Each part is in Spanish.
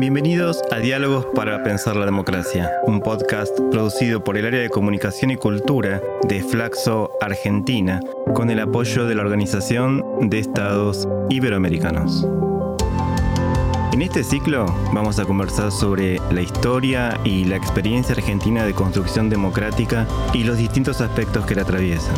Bienvenidos a Diálogos para Pensar la Democracia, un podcast producido por el área de comunicación y cultura de Flaxo Argentina, con el apoyo de la Organización de Estados Iberoamericanos. En este ciclo vamos a conversar sobre la historia y la experiencia argentina de construcción democrática y los distintos aspectos que la atraviesan.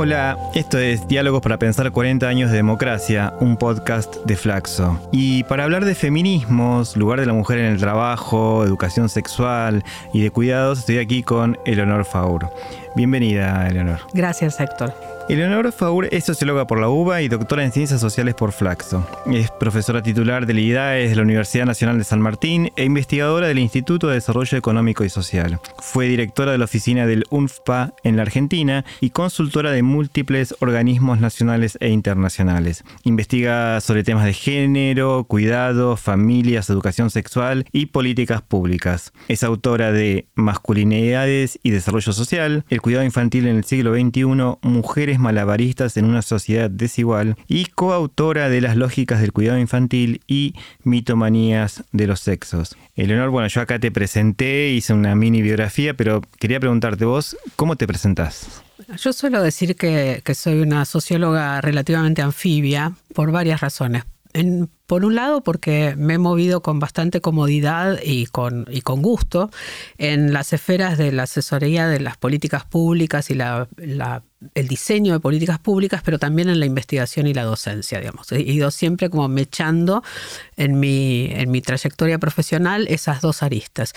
Hola, esto es Diálogos para Pensar 40 años de democracia, un podcast de Flaxo. Y para hablar de feminismos, lugar de la mujer en el trabajo, educación sexual y de cuidados, estoy aquí con Eleonor Faur. Bienvenida, Eleonor. Gracias, Héctor. Eleonora Faur es socióloga por la UBA y doctora en Ciencias Sociales por Flaxo. Es profesora titular del IDAES de la Universidad Nacional de San Martín e investigadora del Instituto de Desarrollo Económico y Social. Fue directora de la oficina del UNFPA en la Argentina y consultora de múltiples organismos nacionales e internacionales. Investiga sobre temas de género, cuidado, familias, educación sexual y políticas públicas. Es autora de Masculinidades y Desarrollo Social, El cuidado infantil en el siglo XXI, Mujeres malabaristas en una sociedad desigual y coautora de Las lógicas del cuidado infantil y Mitomanías de los sexos. Eleonor, bueno, yo acá te presenté, hice una mini biografía, pero quería preguntarte vos, ¿cómo te presentás? Yo suelo decir que, que soy una socióloga relativamente anfibia por varias razones. En, por un lado, porque me he movido con bastante comodidad y con, y con gusto en las esferas de la asesoría de las políticas públicas y el diseño de políticas públicas, pero también en la investigación y la docencia, digamos. He ido siempre como mechando en mi, en mi trayectoria profesional esas dos aristas.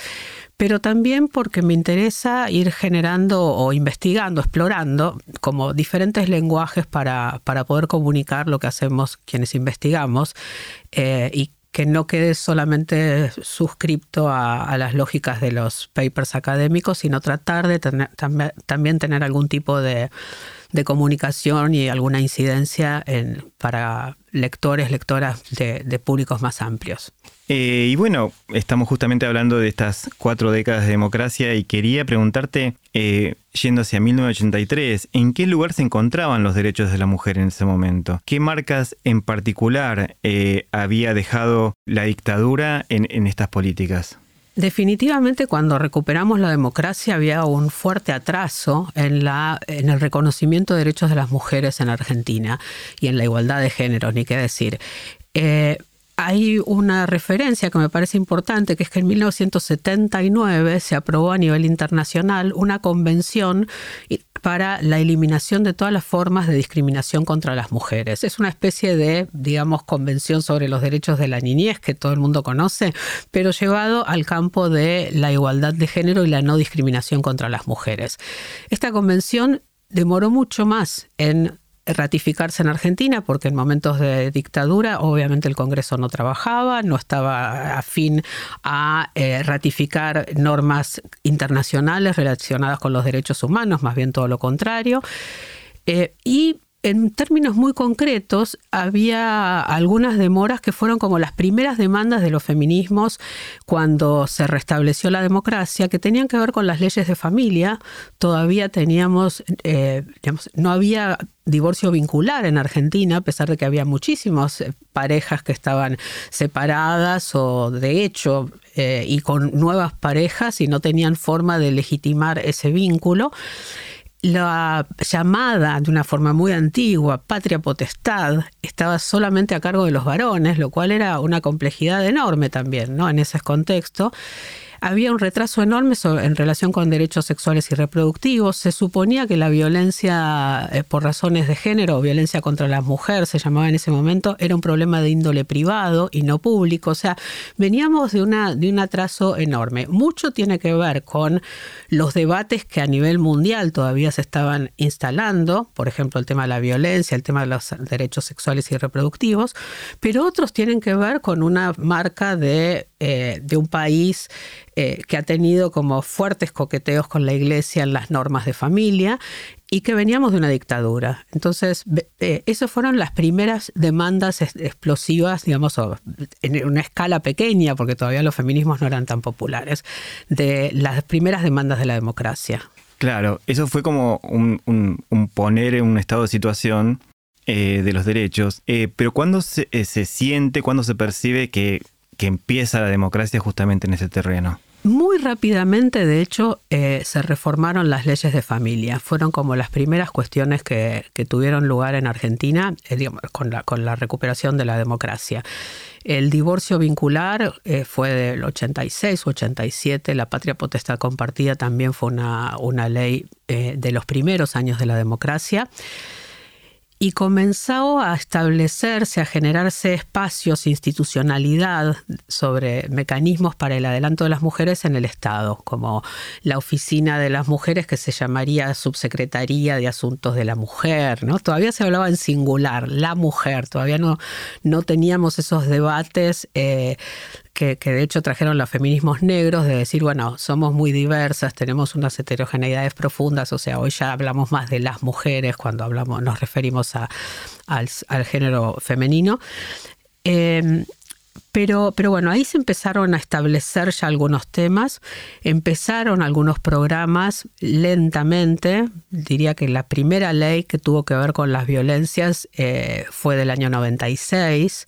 Pero también porque me interesa ir generando o investigando, explorando como diferentes lenguajes para, para poder comunicar lo que hacemos quienes investigamos eh, y que no quede solamente suscripto a, las lógicas de los papers académicos, sino tratar de tener, también tener algún tipo de, de comunicación y alguna incidencia en, para lectores, lectoras de, públicos más amplios. Eh, y bueno, estamos justamente hablando de estas cuatro décadas de democracia y quería preguntarte, eh, yendo hacia 1983, ¿en qué lugar se encontraban los derechos de la mujer en ese momento? ¿Qué marcas en particular eh, había dejado la dictadura en estas políticas? Definitivamente cuando recuperamos la democracia había un fuerte atraso en, la, el reconocimiento de derechos de las mujeres en Argentina y en la igualdad de género, ni qué decir. Eh, hay una referencia que me parece importante, que es que en 1979 se aprobó a nivel internacional una convención para la eliminación de todas las formas de discriminación contra las mujeres. Es una especie de, digamos, convención sobre los derechos de la niñez que todo el mundo conoce, pero llevado al campo de la igualdad de género y la no discriminación contra las mujeres. Esta convención demoró mucho más en ratificarse en Argentina, porque en momentos de dictadura obviamente el Congreso no trabajaba, no estaba afín a eh, ratificar normas internacionales relacionadas con los derechos humanos, más bien todo lo contrario. Eh, y en términos muy concretos, había algunas demoras que fueron como las primeras demandas de los feminismos cuando se restableció la democracia, que tenían que ver con las leyes de familia. Todavía teníamos, eh, no había divorcio vincular en Argentina, a pesar de que había muchísimas eh, parejas que estaban separadas o de hecho eh, y con nuevas parejas y no tenían forma de legitimar ese vínculo la llamada de una forma muy antigua patria potestad estaba solamente a cargo de los varones, lo cual era una complejidad enorme también, ¿no? En ese contexto había un retraso enorme en relación con derechos sexuales y reproductivos. Se suponía que la violencia eh, por razones de género violencia contra la mujer, se llamaba en ese momento, era un problema de índole privado y no público. O sea, veníamos de, una, de un atraso enorme. Mucho tiene que ver con los debates que a nivel mundial todavía se estaban instalando, por ejemplo, el tema de la violencia, el tema de los derechos sexuales y reproductivos, pero otros tienen que ver con una marca de, eh, de un país eh, que ha tenido como fuertes coqueteos con la iglesia en las normas de familia y que veníamos de una dictadura. Entonces, eh, esas fueron las primeras demandas explosivas, digamos, en una escala pequeña, porque todavía los feminismos no eran tan populares, de las primeras demandas de la democracia. Claro, eso fue como un, poner en un estado de situación eh, de los derechos, eh, pero ¿cuándo se, se siente, cuándo se percibe que, que empieza la democracia justamente en ese terreno? Muy rápidamente, de hecho, eh, se reformaron las leyes de familia. Fueron como las primeras cuestiones que, tuvieron lugar en Argentina eh, con, la, con la recuperación de la democracia. El divorcio vincular eh, fue del 86 87, la patria potestad compartida también fue una, una ley de los primeros años de la democracia y comenzó a establecerse, a generarse espacios, institucionalidad sobre mecanismos para el adelanto de las mujeres en el Estado, como la oficina de las mujeres que se llamaría Subsecretaría de Asuntos de la Mujer, ¿no? Todavía se hablaba en singular, la mujer, todavía no, no teníamos esos debates eh, que, de hecho trajeron los feminismos negros, de decir, bueno, somos muy diversas, tenemos unas heterogeneidades profundas, o sea, hoy ya hablamos más de las mujeres cuando hablamos, nos referimos al, género femenino. Em, pero, pero, bueno, ahí se empezaron a establecer ya algunos temas, empezaron algunos programas lentamente. Diría que la primera ley que tuvo que ver con las violencias eh, fue del año 96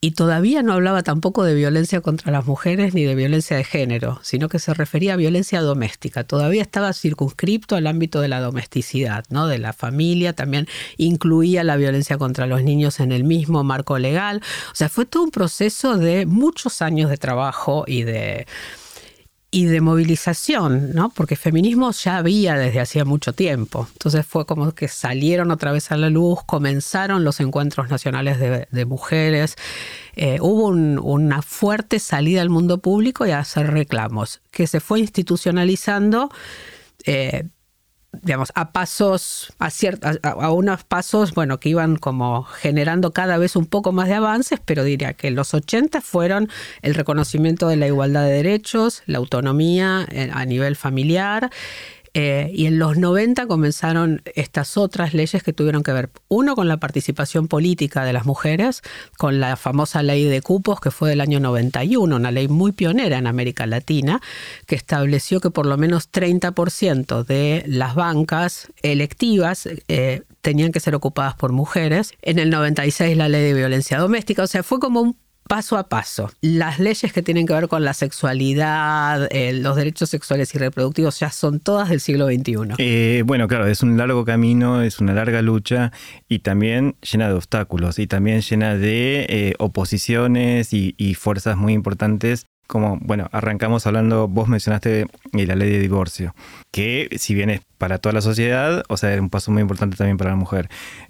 y todavía no hablaba tampoco de violencia contra las mujeres ni de violencia de género, sino que se refería a violencia doméstica. Todavía estaba circunscripto al ámbito de la domesticidad, ¿no? de la familia, también incluía la violencia contra los niños en el mismo marco legal. O sea, fue todo un proceso de muchos años de trabajo y de y de movilización, ¿no? Porque feminismo ya había desde hacía mucho tiempo. Entonces fue como que salieron otra vez a la luz, comenzaron los encuentros nacionales de, mujeres, eh, hubo una fuerte salida al mundo público y a hacer reclamos, que se fue institucionalizando. Eh, digamos, a pasos, a, a, unos pasos, bueno, que iban como generando cada vez un poco más de avances, pero diría que los 80 fueron el reconocimiento de la igualdad de derechos, la autonomía eh, a nivel familiar, eh, y en los 90 comenzaron estas otras leyes que tuvieron que ver, uno, con la participación política de las mujeres, con la famosa ley de cupos que fue del año 91, una ley muy pionera en América Latina, que estableció que por lo menos 30% de las bancas electivas eh, tenían que ser ocupadas por mujeres. En el 96 la ley de violencia doméstica, o sea, fue como un paso a paso. Las leyes que tienen que ver con la sexualidad, eh, los derechos sexuales y reproductivos ya son todas del siglo XXI. Eh, bueno, claro, es un largo camino, es una larga lucha y también llena de obstáculos y también llena de eh, oposiciones y, fuerzas muy importantes como, bueno, arrancamos hablando, vos mencionaste la ley de divorcio, que si bien es para toda la sociedad, o sea, es un paso muy importante también para la mujer.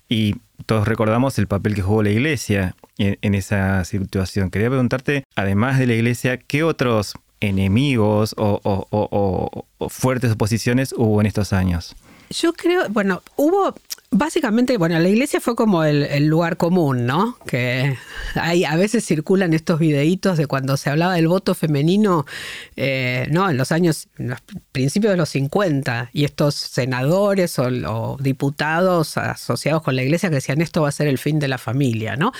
Y todos recordamos el papel que jugó la iglesia en, esa situación. Quería preguntarte, además de la iglesia, ¿qué otros enemigos o, fuertes oposiciones hubo en estos años? Yo creo, bueno, hubo básicamente, bueno, la iglesia fue como el, lugar común, ¿no? Que hay, a veces circulan estos videitos de cuando se hablaba del voto femenino, eh, ¿no? En los años, en los principios de los 50, y estos senadores o diputados asociados con la iglesia que decían esto va a ser el fin de la familia, ¿no?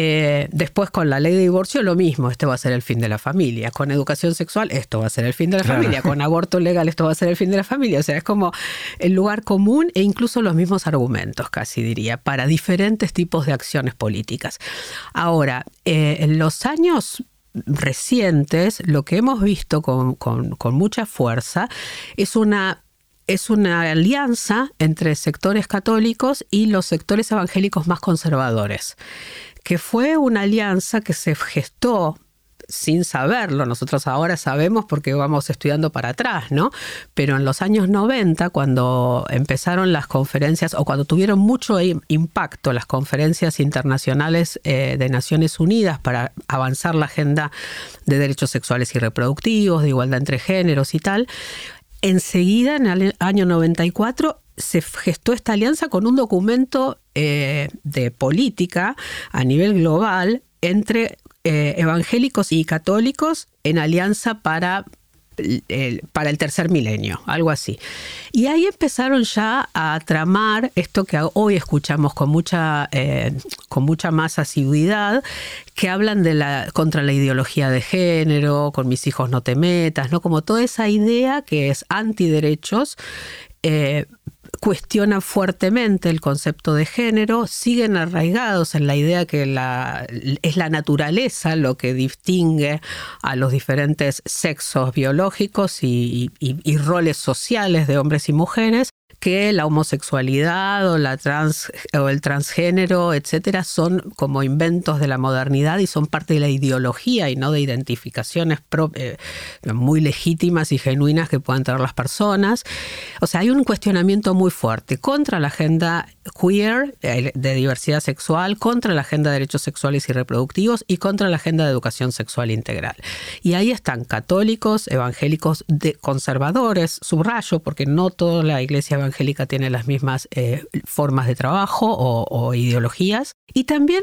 Eh, después con la ley de divorcio lo mismo, este va a ser el fin de la familia. Con educación sexual, esto va a ser el fin de la familia. Con aborto legal, esto va a ser el fin de la familia. O sea, es como el lugar común e incluso los mismos argumentos, casi diría, para diferentes tipos de acciones políticas. Ahora, eh, en los años recientes, lo que hemos visto con, con mucha fuerza es una es una alianza entre sectores católicos y los sectores evangélicos más conservadores que fue una alianza que se gestó sin saberlo, nosotros ahora sabemos porque vamos estudiando para atrás, ¿no? Pero en los años 90, cuando empezaron las conferencias o cuando tuvieron mucho impacto las conferencias internacionales eh, de Naciones Unidas para avanzar la agenda de derechos sexuales y reproductivos, de igualdad entre géneros y tal, enseguida, en el año 94, se gestó esta alianza con un documento eh, de política a nivel global entre eh, evangélicos y católicos en alianza para el, para el tercer milenio, algo así. Y ahí empezaron ya a tramar esto que hoy escuchamos con mucha, eh, con mucha más asiduidad, que hablan de la, contra la ideología de género, con mis hijos no te metas, ¿no? Como toda esa idea que es antiderechos, cuestionan fuertemente el concepto de género, siguen arraigados en la idea que es la naturaleza lo que distingue a los diferentes sexos biológicos y roles sociales de hombres y mujeres, que la homosexualidad o, la trans, o el transgénero, etcétera, son como inventos de la modernidad y son parte de la ideología y no de identificaciones eh, muy legítimas y genuinas que puedan tener las personas. O sea, hay un cuestionamiento muy fuerte contra la agenda queer eh, de diversidad sexual, contra la agenda de derechos sexuales y reproductivos y contra la agenda de educación sexual integral. Y ahí están católicos, evangélicos, conservadores, subrayo, porque no toda la iglesia evangélica Angélica tiene las mismas eh, formas de trabajo o, ideologías, y también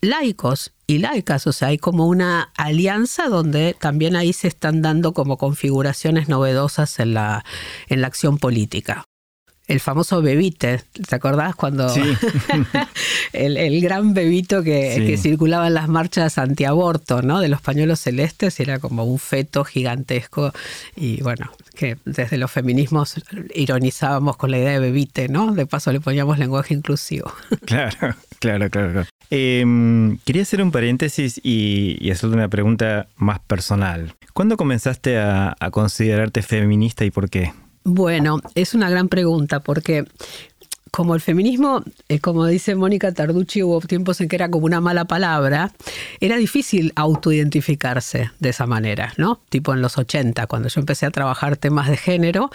laicos y laicas, o sea, hay como una alianza donde también ahí se están dando como configuraciones novedosas en la, en la acción política el famoso bebite, ¿te acordás cuando sí. el, gran bebito que, circulaba en las marchas antiaborto, ¿no? De los pañuelos celestes, era como un feto gigantesco y bueno, que desde los feminismos ironizábamos con la idea de bebite, ¿no? De paso le poníamos lenguaje inclusivo. Claro, claro, claro. Em, quería hacer un paréntesis y, y, hacerte una pregunta más personal. ¿Cuándo comenzaste a considerarte feminista y por qué? Bueno, es una gran pregunta porque como el feminismo, eh, como dice Mónica Tarducci, hubo tiempos en que era como una mala palabra, era difícil autoidentificarse de esa manera, ¿no? Tipo en los 80, cuando yo empecé a trabajar temas de género,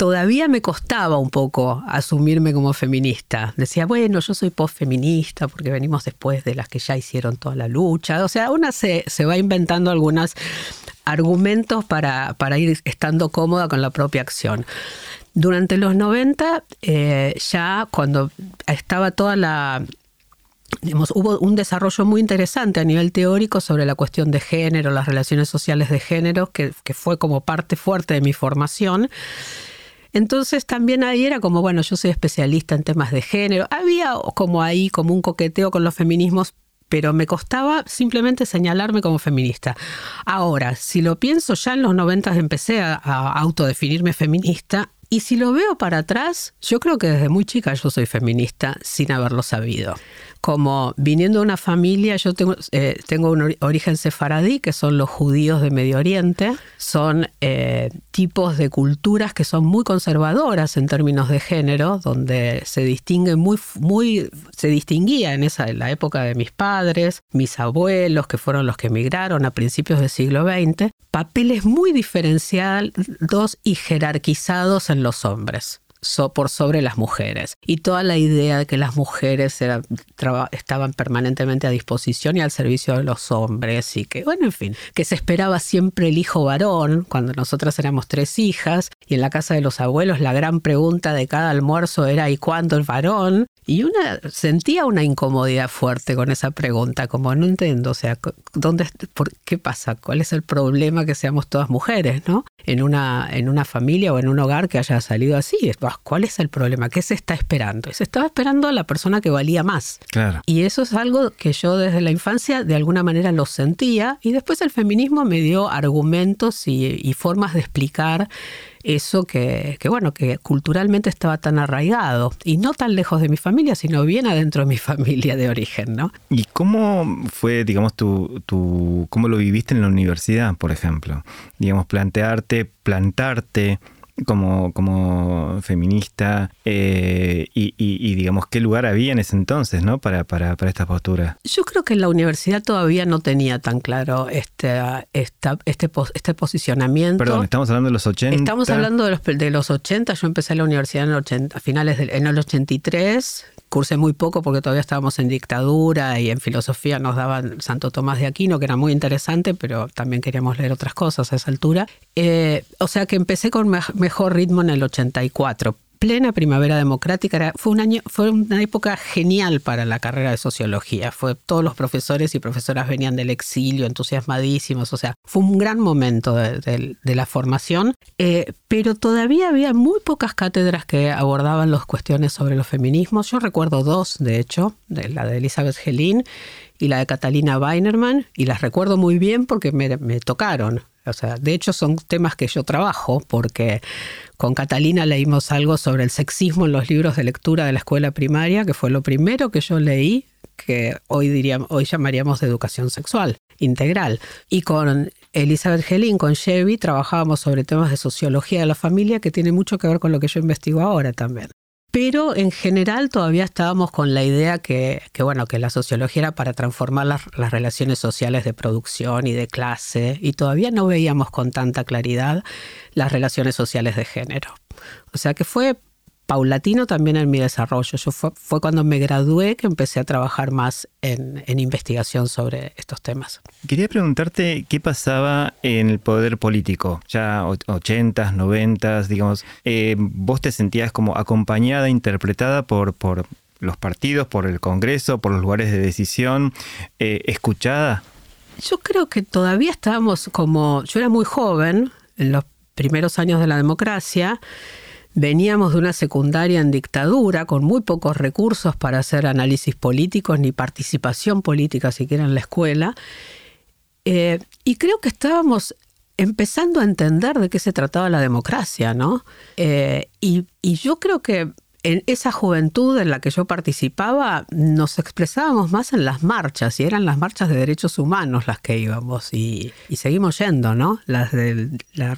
todavía me costaba un poco asumirme como feminista. Decía, bueno, yo soy post-feminista porque venimos después de las que ya hicieron toda la lucha. O sea, una se, se va inventando algunas argumentos para, para ir estando cómoda con la propia acción. Durante los 90, eh, ya cuando estaba toda la hubo un desarrollo muy interesante a nivel teórico sobre la cuestión de género, las relaciones sociales de género, que, que, fue como parte fuerte de mi formación. Entonces también ahí era como, bueno, yo soy especialista en temas de género. Había como ahí como un coqueteo con los feminismos pero me costaba simplemente señalarme como feminista. Ahora, si lo pienso, ya en los 90 empecé a, a autodefinirme feminista y si lo veo para atrás, yo creo que desde muy chica yo soy feminista sin haberlo sabido como viniendo de una familia, yo tengo, eh, tengo un origen sefaradí, que son los judíos de Medio Oriente, son eh, tipos de culturas que son muy conservadoras en términos de género, donde se distingue muy, muy, se distinguía en esa, en la época de mis padres, mis abuelos, que fueron los que emigraron a principios del siglo XX, papeles muy diferenciados y jerarquizados en los hombres por sobre las mujeres. Y toda la idea de que las mujeres estaban permanentemente a disposición y al servicio de los hombres y que, bueno, en fin, que se esperaba siempre el hijo varón, cuando nosotras éramos tres hijas, y en la casa de los abuelos la gran pregunta de cada almuerzo era ¿y cuándo el varón? Y una sentía una incomodidad fuerte con esa pregunta, como no entiendo, o sea, ¿dónde, por, ¿qué pasa? ¿Cuál es el problema que seamos todas mujeres, no? En una, en una familia o en un hogar que haya salido así. ¿Cuál es el problema? ¿Qué se está esperando? Se estaba esperando a la persona que valía más. Claro. Y eso es algo que yo desde la infancia de alguna manera lo sentía y después el feminismo me dio argumentos y formas de explicar eso que, bueno, que culturalmente estaba tan arraigado y no tan lejos de mi familia, sino bien adentro de mi familia de origen, ¿no? ¿Y cómo fue, digamos, tu, tu cómo lo viviste en la universidad, por ejemplo? Digamos, plantearte, plantarte como, como feminista eh, y, digamos qué lugar había en ese entonces ¿no? para, para, para esta postura. Yo creo que en la universidad todavía no tenía tan claro este, este, este posicionamiento. Perdón, estamos hablando de los 80. Estamos hablando de los, de los 80, yo empecé la universidad en, 80, a finales del en el 83, cursé muy poco porque todavía estábamos en dictadura y en filosofía nos daban Santo Tomás de Aquino, que era muy interesante, pero también queríamos leer otras cosas a esa altura. Eh, o sea que empecé con mejor ritmo en el 84, plena primavera democrática. fue, un año, fue una época genial para la carrera de sociología. Fue, todos los profesores y profesoras venían del exilio entusiasmadísimos. O sea, fue un gran momento de, la formación. Eh, pero todavía había muy pocas cátedras que abordaban las cuestiones sobre los feminismos. Yo recuerdo dos, de hecho, de la de Elizabeth Gelin y la de Catalina Weinerman, y las recuerdo muy bien porque me, tocaron. O sea, de hecho son temas que yo trabajo porque con Catalina leímos algo sobre el sexismo en los libros de lectura de la escuela primaria, que fue lo primero que yo leí, que hoy, diríamos, hoy llamaríamos de educación sexual integral. Y con Elizabeth Gelin, con Chevy, trabajábamos sobre temas de sociología de la familia, que tiene mucho que ver con lo que yo investigo ahora también. Pero en general todavía estábamos con la idea que, bueno, que la sociología era para transformar las, las, relaciones sociales de producción y de clase, y todavía no veíamos con tanta claridad las relaciones sociales de género. O sea que fue paulatino también en mi desarrollo. Yo fue, cuando me gradué que empecé a trabajar más en, investigación sobre estos temas. Quería preguntarte qué pasaba en el poder político, ya 80s, 90s, digamos. Eh, ¿Vos te sentías como acompañada, interpretada por, por los partidos, por el Congreso, por los lugares de decisión, eh, escuchada? Yo creo que todavía estábamos como, yo era muy joven en los primeros años de la democracia, Veníamos de una secundaria en dictadura con muy pocos recursos para hacer análisis políticos ni participación política siquiera en la escuela. Eh, y creo que estábamos empezando a entender de qué se trataba la democracia, ¿no? Eh, y, y yo creo que en esa juventud en la que yo participaba nos expresábamos más en las marchas y eran las marchas de derechos humanos las que íbamos y, seguimos yendo, ¿no? Las del la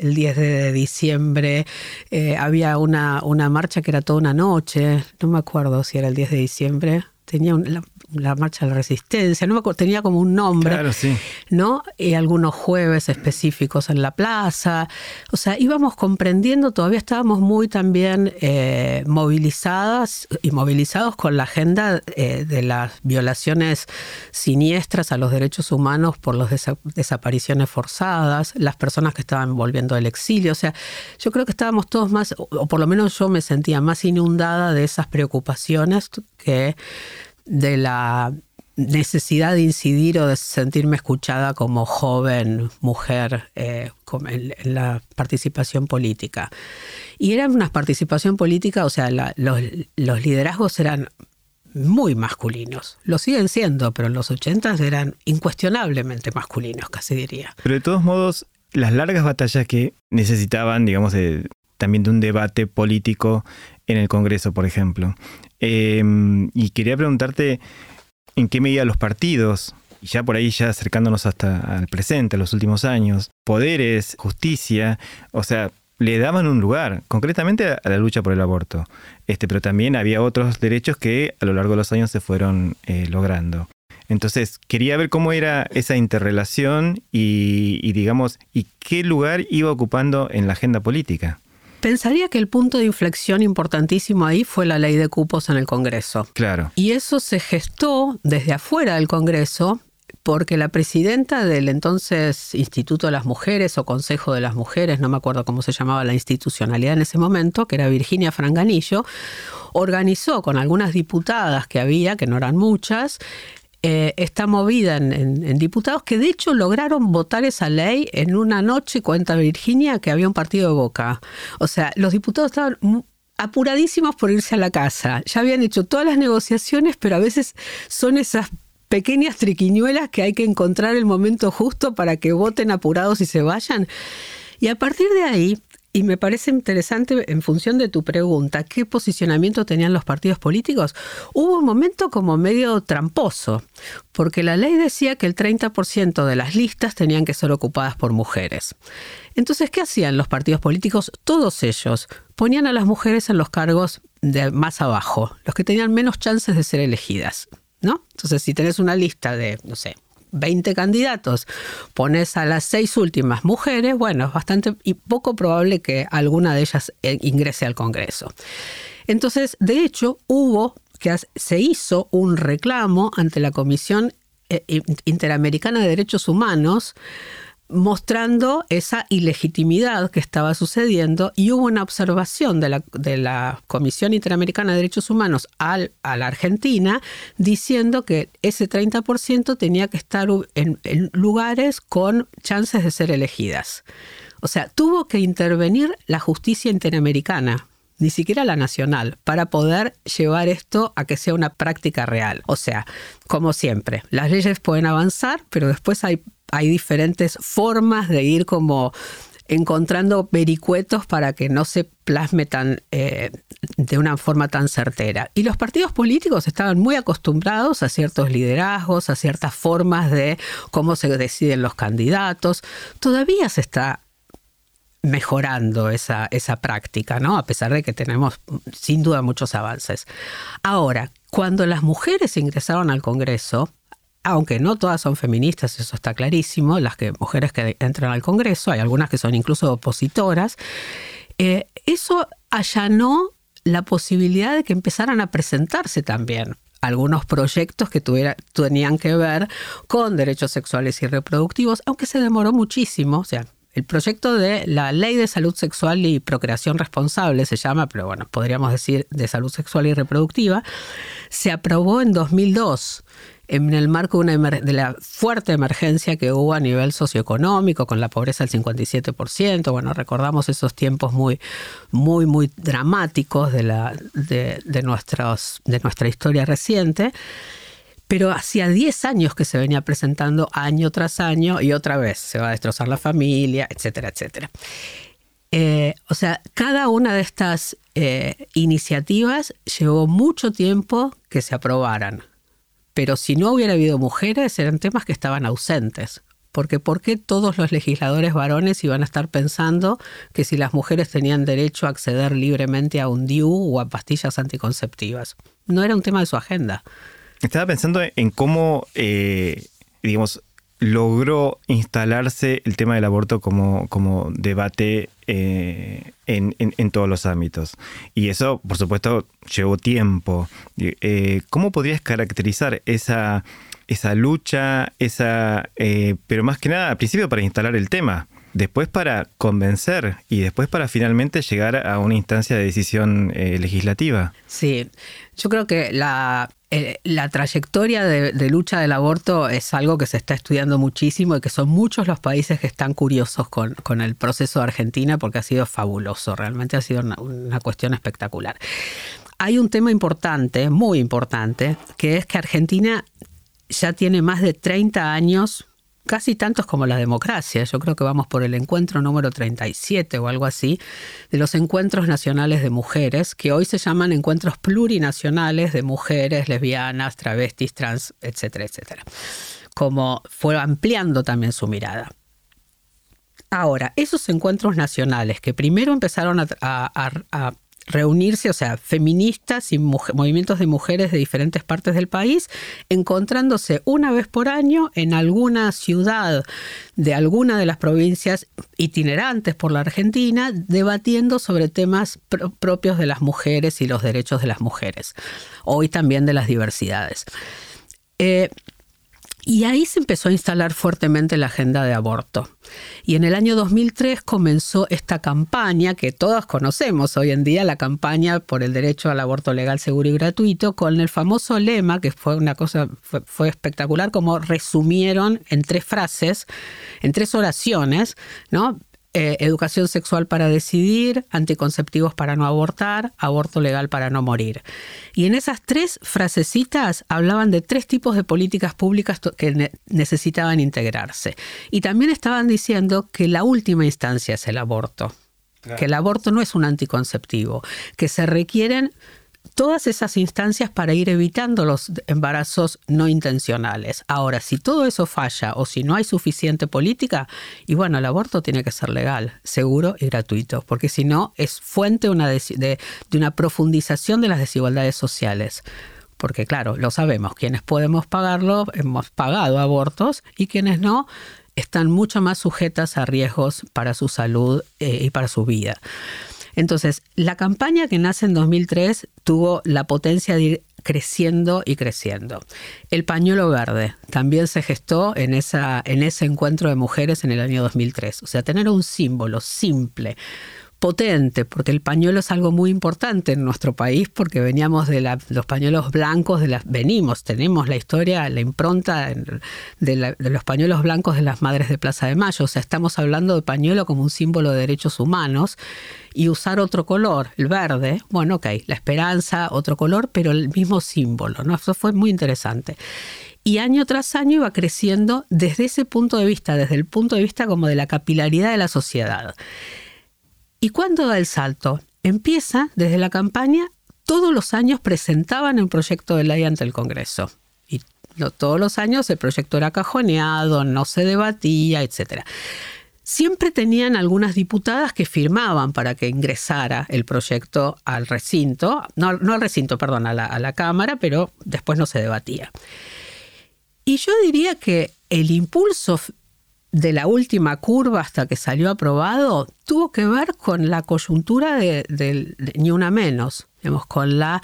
el 10 de diciembre eh, había una, una marcha que era toda una noche, no me acuerdo si era el 10 de diciembre, tenía un, marcha de la resistencia, no me acuerdo, tenía como un nombre, claro, sí. ¿no? Y algunos jueves específicos en la plaza. O sea, íbamos comprendiendo, todavía estábamos muy también eh, movilizadas y movilizados con la agenda eh, de las violaciones siniestras a los derechos humanos por las desapariciones forzadas, las personas que estaban volviendo del exilio. O sea, yo creo que estábamos todos más, o por lo menos yo me sentía más inundada de esas preocupaciones que de la necesidad de incidir o de sentirme escuchada como joven mujer eh, en, la participación política. Y era una participación política, o sea, los, liderazgos eran muy masculinos. Lo siguen siendo, pero en los 80 eran incuestionablemente masculinos, casi diría. Pero de todos modos, las largas batallas que necesitaban, digamos, también de un debate político en el Congreso, por ejemplo. Em, y quería preguntarte en qué medida los partidos, y ya por ahí ya acercándonos hasta al presente, a los últimos años, poderes, justicia, o sea, le daban un lugar, concretamente a la lucha por el aborto. Este, pero también había otros derechos que a lo largo de los años se fueron eh, logrando. Entonces, quería ver cómo era esa interrelación y, y, digamos, y qué lugar iba ocupando en la agenda política. Pensaría que el punto de inflexión importantísimo ahí fue la ley de cupos en el Congreso. Claro. Y eso se gestó desde afuera del Congreso porque la presidenta del entonces Instituto de las Mujeres o Consejo de las Mujeres, no me acuerdo cómo se llamaba la institucionalidad en ese momento, que era Virginia Franganillo, organizó con algunas diputadas que había, que no eran muchas, eh, está movida en, diputados que de hecho lograron votar esa ley en una noche, cuenta Virginia, que había un partido de boca. O sea, los diputados estaban apuradísimos por irse a la casa. Ya habían hecho todas las negociaciones, pero a veces son esas pequeñas triquiñuelas que hay que encontrar el momento justo para que voten apurados y se vayan. Y a partir de ahí, y me parece interesante en función de tu pregunta, ¿qué posicionamiento tenían los partidos políticos? Hubo un momento como medio tramposo, porque la ley decía que el 30% de las listas tenían que ser ocupadas por mujeres. Entonces, ¿qué hacían los partidos políticos? Todos ellos ponían a las mujeres en los cargos de más abajo, los que tenían menos chances de ser elegidas. ¿No? Entonces, si tenés una lista de, no sé, 20 candidatos, pones a las seis últimas mujeres, bueno, es bastante y poco probable que alguna de ellas eh, ingrese al Congreso. Entonces, de hecho, hubo que se hizo un reclamo ante la Comisión eh, Interamericana de Derechos Humanos mostrando esa ilegitimidad que estaba sucediendo y hubo una observación de la, de la Comisión Interamericana de Derechos Humanos al, a la Argentina diciendo que ese 30% tenía que estar en, en lugares con chances de ser elegidas. O sea, tuvo que intervenir la justicia interamericana ni siquiera la nacional, para poder llevar esto a que sea una práctica real. O sea, como siempre, las leyes pueden avanzar, pero después hay, hay diferentes formas de ir como encontrando vericuetos para que no se plasme tan, eh, de una forma tan certera. Y los partidos políticos estaban muy acostumbrados a ciertos liderazgos, a ciertas formas de cómo se deciden los candidatos. Todavía se está mejorando esa, esa práctica, ¿no? A pesar de que tenemos sin duda muchos avances. Ahora, cuando las mujeres ingresaron al Congreso, aunque no todas son feministas, eso está clarísimo, las que, mujeres que entran al Congreso, hay algunas que son incluso opositoras, eh, eso allanó la posibilidad de que empezaran a presentarse también algunos proyectos que tenían que ver con derechos sexuales y reproductivos, aunque se demoró muchísimo, o sea, el proyecto de la Ley de Salud Sexual y Procreación Responsable se llama, pero bueno, podríamos decir de salud sexual y reproductiva, se aprobó en 2002 en el marco de, de, la fuerte emergencia que hubo a nivel socioeconómico, con la pobreza del 57%. Bueno, recordamos esos tiempos muy, muy, muy dramáticos de nuestra historia reciente. Pero hacía 10 años que se venía presentando año tras año y otra vez se va a destrozar la familia, etcétera, etcétera. Eh, o sea, cada una de estas eh, iniciativas llevó mucho tiempo que se aprobaran pero si no hubiera habido mujeres, eran temas que estaban ausentes. Porque ¿por qué todos los legisladores varones iban a estar pensando que si las mujeres tenían derecho a acceder libremente a un DIU o a pastillas anticonceptivas? No era un tema de su agenda. Estaba pensando en cómo, eh, digamos, logró instalarse el tema del aborto como, como debate eh, en, todos los ámbitos. Y eso, por supuesto, llevó tiempo. Eh, ¿Cómo podrías caracterizar esa, esa lucha, esa, eh, pero más que nada, al principio para instalar el tema? Después para convencer y después para finalmente llegar a una instancia de decisión legislativa. Sí, yo creo que la, eh, la trayectoria de, lucha del aborto es algo que se está estudiando muchísimo y que son muchos los países que están curiosos con, con el proceso de Argentina porque ha sido fabuloso, realmente ha sido una cuestión espectacular. Hay un tema importante, muy importante, que es que Argentina ya tiene más de 30 años casi tantos como la democracia. Yo creo que vamos por el encuentro número 37 o algo así, de los encuentros nacionales de mujeres, que hoy se llaman encuentros plurinacionales de mujeres, lesbianas, travestis, trans, etcétera, etcétera. Como fue ampliando también su mirada. Ahora, esos encuentros nacionales que primero empezaron a, a reunirse, o sea, feministas y movimientos de mujeres de diferentes partes del país, encontrándose una vez por año en alguna ciudad de alguna de las provincias itinerantes por la Argentina, debatiendo sobre temas propios de las mujeres y los derechos de las mujeres, hoy también de las diversidades. Eh, y ahí se empezó a instalar fuertemente la agenda de aborto. Y en el año 2003 comenzó esta campaña que todos conocemos hoy en día, la campaña por el derecho al aborto legal, seguro y gratuito, con el famoso lema, que fue una cosa, fue, espectacular, como resumieron en tres frases, en tres oraciones, ¿no? Eh, educación sexual para decidir, anticonceptivos para no abortar, aborto legal para no morir. Y en esas tres frasecitas hablaban de tres tipos de políticas públicas que necesitaban integrarse. Y también estaban diciendo que la última instancia es el aborto. Que el aborto no es un anticonceptivo, que se requieren todas esas instancias para ir evitando los embarazos no intencionales. Ahora, si todo eso falla o si no hay suficiente política, y bueno, el aborto tiene que ser legal, seguro y gratuito, porque si no es fuente de, una profundización de las desigualdades sociales porque claro, lo sabemos, quienes podemos pagarlo, hemos pagado abortos y quienes no, están mucho más sujetas a riesgos para su salud eh, y para su vida. Entonces, la campaña que nace en 2003 tuvo la potencia de ir creciendo y creciendo. El pañuelo verde también se gestó en, esa, en ese encuentro de mujeres en el año 2003. O sea, tener un símbolo simple, potente, porque el pañuelo es algo muy importante en nuestro país, porque veníamos de los pañuelos blancos, de las, venimos, tenemos la historia, la impronta de, los pañuelos blancos de las madres de Plaza de Mayo, o sea, estamos hablando de pañuelo como un símbolo de derechos humanos, y usar otro color, el verde, bueno, ok, la esperanza, otro color, pero el mismo símbolo. Eso fue muy interesante y año tras año iba creciendo desde ese punto de vista, desde el punto de vista como de la capilaridad de la sociedad. ¿Y cuándo da el salto? Empieza desde la campaña, todos los años presentaban un proyecto de ley ante el Congreso. Y todos los años el proyecto era cajoneado, no se debatía, etc. Siempre tenían algunas diputadas que firmaban para que ingresara el proyecto al recinto, no, al recinto, perdón, a la, a la Cámara, pero después no se debatía. Y yo diría que el impulso de la última curva hasta que salió aprobado tuvo que ver con la coyuntura de, ni una menos, digamos, con la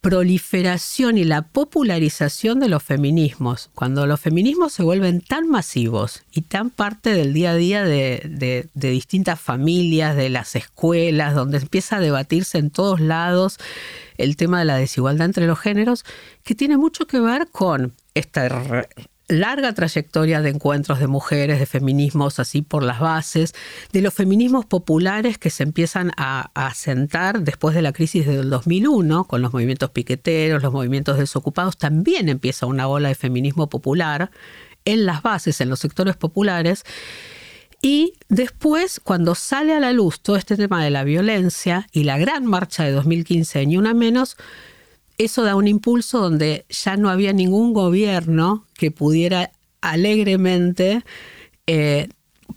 proliferación y la popularización de los feminismos. Cuando los feminismos se vuelven tan masivos y tan parte del día a día de, de distintas familias, de las escuelas, donde empieza a debatirse en todos lados el tema de la desigualdad entre los géneros, que tiene mucho que ver con esta larga trayectoria de encuentros de mujeres, de feminismos así por las bases, de los feminismos populares que se empiezan a, asentar después de la crisis del 2001, con los movimientos piqueteros, los movimientos desocupados, también empieza una ola de feminismo popular en las bases, en los sectores populares. Y después, cuando sale a la luz todo este tema de la violencia y la gran marcha de 2015 Ni Una Menos, eso da un impulso donde ya no había ningún gobierno que pudiera alegremente eh,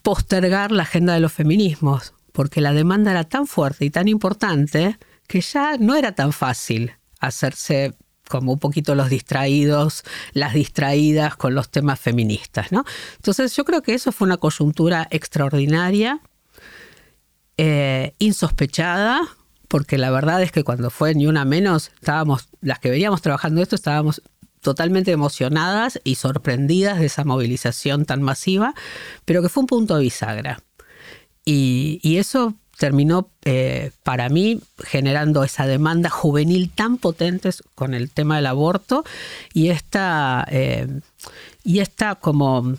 postergar la agenda de los feminismos, porque la demanda era tan fuerte y tan importante que ya no era tan fácil hacerse como un poquito los distraídos, las distraídas con los temas feministas, ¿no? Entonces yo creo que eso fue una coyuntura extraordinaria, eh, insospechada, porque la verdad es que cuando fue ni una menos, estábamos, las que veníamos trabajando esto, estábamos totalmente emocionadas y sorprendidas de esa movilización tan masiva, pero que fue un punto bisagra. Y, eso terminó eh, para mí generando esa demanda juvenil tan potente con el tema del aborto y esta, eh, y esta como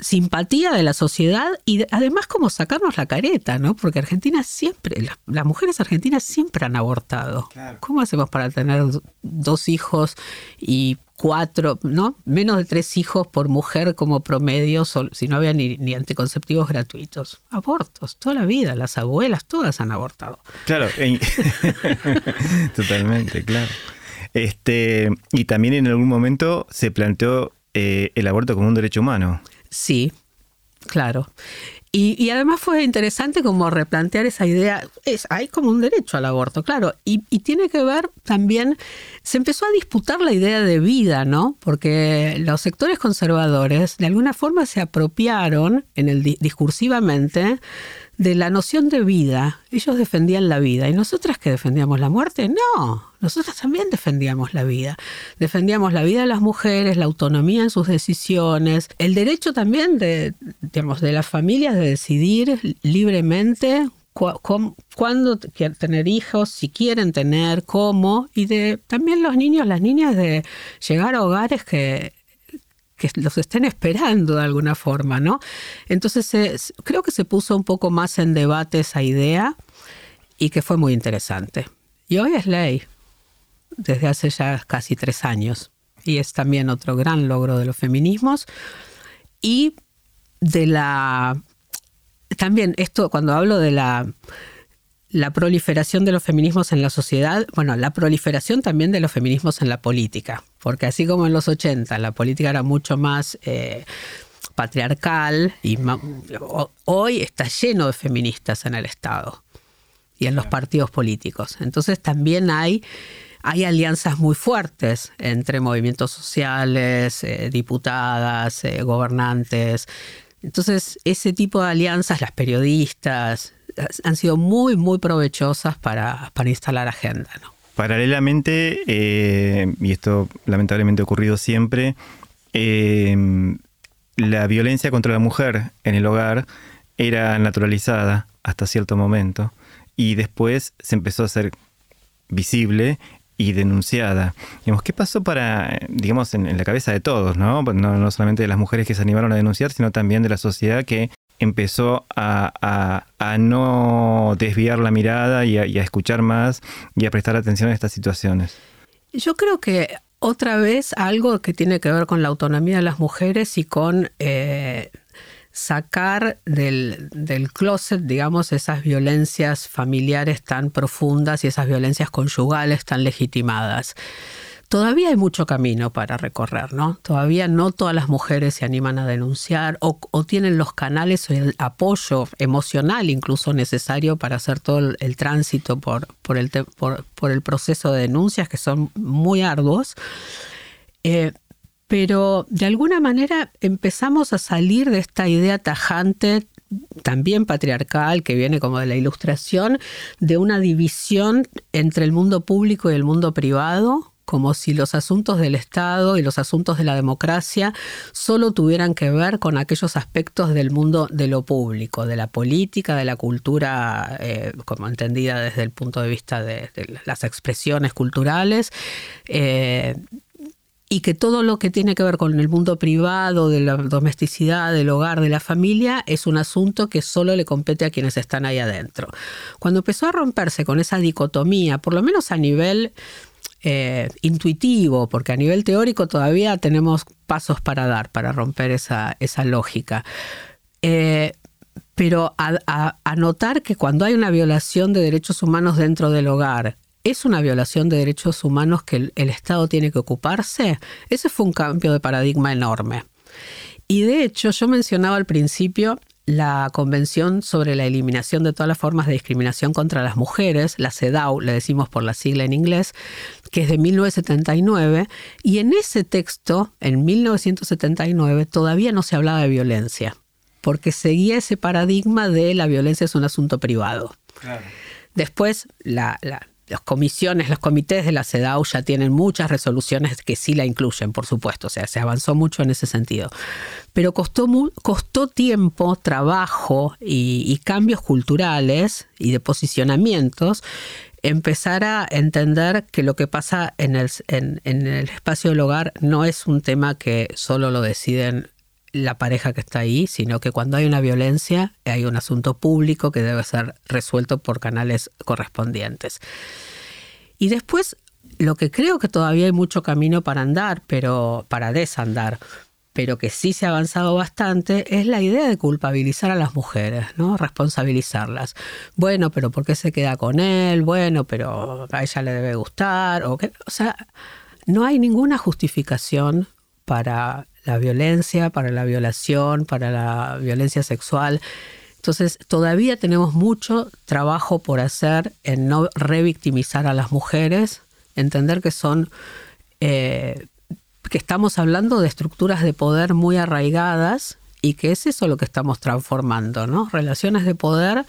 simpatía de la sociedad y además como sacarnos la careta, ¿no? Porque Argentina siempre, las, mujeres argentinas siempre han abortado. ¿Cómo hacemos para tener dos hijos y cuatro, ¿no? Menos de tres hijos por mujer como promedio, si no había ni, ni, anticonceptivos gratuitos. Abortos, toda la vida, las abuelas todas han abortado. Claro, totalmente, claro. Este, y también en algún momento se planteó eh, el aborto como un derecho humano. Sí, claro. Y, además fue interesante como replantear esa idea. Es, hay como un derecho al aborto, claro. Y, y, tiene que ver también, se empezó a disputar la idea de vida, ¿no? Porque los sectores conservadores de alguna forma se apropiaron en el discursivamente de la noción de vida. Ellos defendían la vida. ¿Y nosotras que defendíamos la muerte? No, nosotras también defendíamos la vida. Defendíamos la vida de las mujeres, la autonomía en sus decisiones, el derecho también de, digamos, de las familias de decidir libremente cuándo quieren tener hijos, si quieren tener, cómo, y de también los niños, las niñas de llegar a hogares que que los estén esperando de alguna forma, ¿no? Entonces creo que se puso un poco más en debate esa idea y que fue muy interesante. Y hoy es ley, desde hace ya casi tres años, y es también otro gran logro de los feminismos y de la... También esto, cuando hablo de la la proliferación de los feminismos en la sociedad, bueno, la proliferación también de los feminismos en la política, porque así como en los 80 la política era mucho más eh, patriarcal, y hoy está lleno de feministas en el Estado y en los partidos políticos. Entonces también hay, hay alianzas muy fuertes entre movimientos sociales, eh, diputadas, eh, gobernantes. Entonces, ese tipo de alianzas, las periodistas, han sido muy, muy provechosas para, instalar agenda. Paralelamente, eh, y esto lamentablemente ha ocurrido siempre, eh, la violencia contra la mujer en el hogar era naturalizada hasta cierto momento y después se empezó a hacer visible y denunciada. Digamos, ¿Qué pasó para, digamos, en, la cabeza de todos, ¿no? ¿no? solamente de las mujeres que se animaron a denunciar, sino también de la sociedad que empezó a, no desviar la mirada y a, escuchar más y a prestar atención a estas situaciones? Yo creo que otra vez algo que tiene que ver con la autonomía de las mujeres y con eh, sacar del, del, closet, digamos, esas violencias familiares tan profundas y esas violencias conyugales tan legitimadas. Todavía hay mucho camino para recorrer, ¿no? Todavía no todas las mujeres se animan a denunciar o, tienen los canales o el apoyo emocional incluso necesario para hacer todo el, tránsito por, el proceso de denuncias que son muy arduos. Eh, pero de alguna manera empezamos a salir de esta idea tajante también patriarcal, que viene como de la ilustración, de una división entre el mundo público y el mundo privado, como si los asuntos del Estado y los asuntos de la democracia solo tuvieran que ver con aquellos aspectos del mundo de lo público, de la política, de la cultura, eh, como entendida desde el punto de vista de, las expresiones culturales. Eh, y que todo lo que tiene que ver con el mundo privado, de la domesticidad, del hogar, de la familia, es un asunto que solo le compete a quienes están ahí adentro. Cuando empezó a romperse con esa dicotomía, por lo menos a nivel eh, intuitivo, porque a nivel teórico todavía tenemos pasos para dar para romper esa, esa lógica. Eh, pero a, notar que cuando hay una violación de derechos humanos dentro del hogar, es una violación de derechos humanos que el, el Estado tiene que ocuparse, ese fue un cambio de paradigma enorme. Y de hecho, yo mencionaba al principio la Convención sobre la Eliminación de todas las formas de discriminación contra las mujeres, la CEDAW, le decimos por la sigla en inglés, que es de 1979, y en ese texto, en 1979, todavía no se hablaba de violencia, porque seguía ese paradigma de la violencia es un asunto privado. Después, la, las comisiones, los comités de la CEDAW ya tienen muchas resoluciones que sí la incluyen, por supuesto, o sea, se avanzó mucho en ese sentido. Pero costó, costó tiempo, trabajo y, cambios culturales y de posicionamientos empezar a entender que lo que pasa en el, en el espacio del hogar no es un tema que solo lo deciden la pareja que está ahí, sino que cuando hay una violencia hay un asunto público que debe ser resuelto por canales correspondientes. Y después, lo que creo que todavía hay mucho camino para andar, pero para desandar, pero que sí se ha avanzado bastante, es la idea de culpabilizar a las mujeres, ¿no? Responsabilizarlas. Bueno, pero ¿por qué se queda con él? Bueno, pero a ella le debe gustar. O, o sea, no hay ninguna justificación para la violencia, para la violación, para la violencia sexual. Entonces, todavía tenemos mucho trabajo por hacer en no revictimizar a las mujeres, entender que son, eh, que estamos hablando de estructuras de poder muy arraigadas y que es eso lo que estamos transformando, ¿no? Relaciones de poder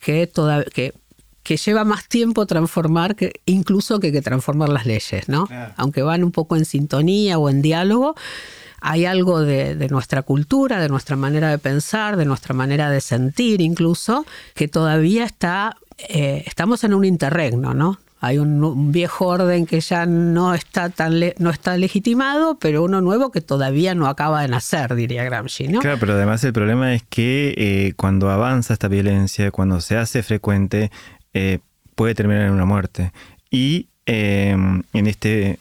que, que, que lleva más tiempo transformar que incluso que, que transformar las leyes, ¿no? Aunque van un poco en sintonía o en diálogo, hay algo de, nuestra cultura, de nuestra manera de pensar, de nuestra manera de sentir incluso, que todavía está, eh, estamos en un interregno, ¿no? Hay un, viejo orden que ya no está tan no está legitimado, pero uno nuevo que todavía no acaba de nacer, diría Gramsci, ¿no? Claro, pero además el problema es que eh, cuando avanza esta violencia, cuando se hace frecuente, eh, puede terminar en una muerte. Y en este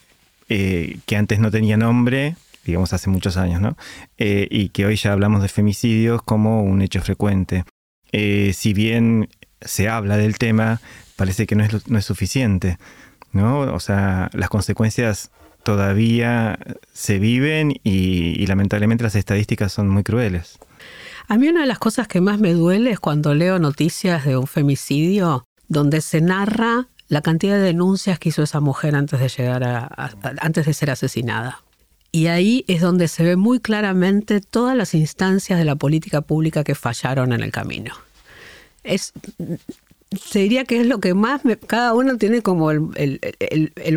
que antes no tenía nombre, digamos hace muchos años, ¿no? Eh, y que hoy ya hablamos de femicidios como un hecho frecuente. Eh, si bien se habla del tema, parece que no es, no es suficiente, ¿no? O sea, las consecuencias todavía se viven y, lamentablemente las estadísticas son muy crueles. A mí una de las cosas que más me duele es cuando leo noticias de un femicidio donde se narra la cantidad de denuncias que hizo esa mujer antes de llegar a antes de ser asesinada. Y ahí es donde se ve muy claramente todas las instancias de la política pública que fallaron en el camino. Es, se diría que es lo que más, cada uno tiene como el,